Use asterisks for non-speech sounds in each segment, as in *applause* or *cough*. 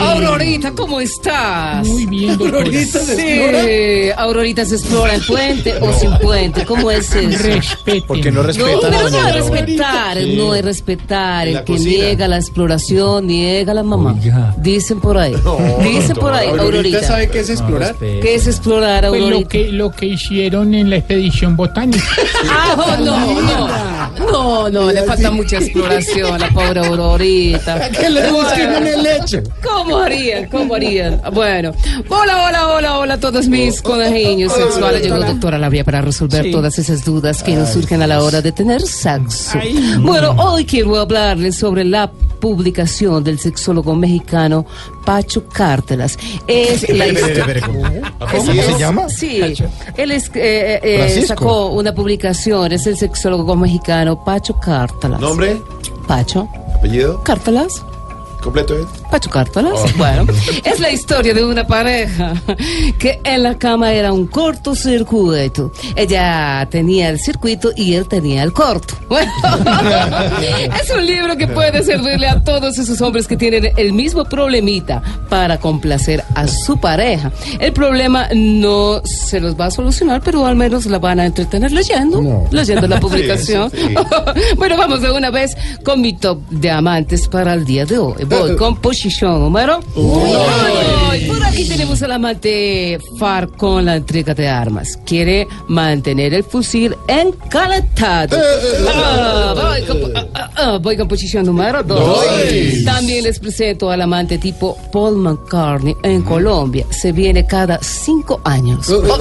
Aurorita, ¿cómo estás? Muy bien, Aurorita se explora. Sí, Aurorita se explora en puente o sin puente. ¿Cómo es eso? Respete. Porque no No, respeta pero a no doña es respetar, Sí. no es respetar. El que cocina. niega la exploración, niega a la mamá. Oiga. Dicen por ahí. Dicen por ahí, Aurorita Aurorita. sabe qué es explorar. ¿Qué es explorar, Pues lo Aurorita? que, lo que hicieron en la expedición botánica. *laughs* Ah, no, no, no. No, le falta mucha exploración a la pobre *laughs* Aurorita. Que le busquen en el lecho. ¿Cómo harían? ¿Cómo harían? Bueno, hola, hola, hola, hola a todos mis conejillos sexuales. Llegó doctora Labia para resolver Sí. todas esas dudas que nos surgen a la hora de tener sexo. Bueno, hoy quiero hablarles sobre la publicación del sexólogo mexicano Pacho Cártelas. Es ¿Cómo se llama? Sí, él es, eh, eh, Francisco. sacó una publicación, es el sexólogo mexicano Pacho Cártelas. ¿Nombre? Pacho ¿Apellido? Cártelas. ¿Completo es? Pacho Cártalas. Oh. Bueno, *laughs* es la historia de una pareja que en la cama era un cortocircuito. Ella tenía el circuito y él tenía el corto. *laughs* Bueno, *laughs* es un libro que puede servirle a todos esos hombres que tienen el mismo problemita para complacer a su pareja. El problema no se los va a solucionar, pero al menos la van a entretener leyendo, No. leyendo la *laughs* publicación. Sí, sí. *laughs* bueno, vamos de una vez con mi top de amantes para el día de hoy. Voy con posición número uno. Por aquí tenemos al amante Far con la entrega de armas. Quiere mantener el fusil encalentado. Ah, voy, con, ah, ah, ah, voy con posición número dos. También les presento al amante tipo Paul McCartney en Colombia. Se viene cada cinco años. Ah,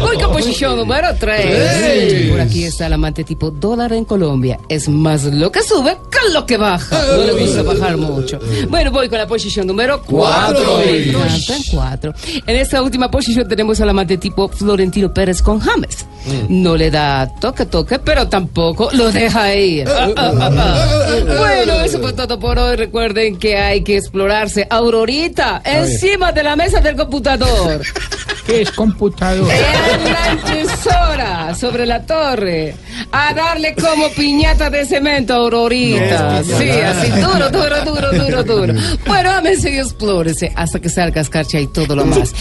Voy con posición número tres. Por aquí está el amante tipo dólar en Colombia. Es más lo que sube que lo que baja. No le gusta bajar mucho. Bueno, voy con la posición número cuatro. Me encantan cuatro. En esta última posición tenemos al amante tipo Florentino Pérez con James. No le da toque toque, pero tampoco lo deja ir. Bueno, eso fue todo por hoy. Recuerden que hay que explorarse Aurorita encima de la mesa del computador. ¿Qué es computador? *laughs* En la impresora, sobre la torre. A darle como piñata de cemento, Aurorita. No, sí, así, duro, duro, duro, duro, duro. Bueno, ámense y explórese hasta que salga escarcha y todo lo más.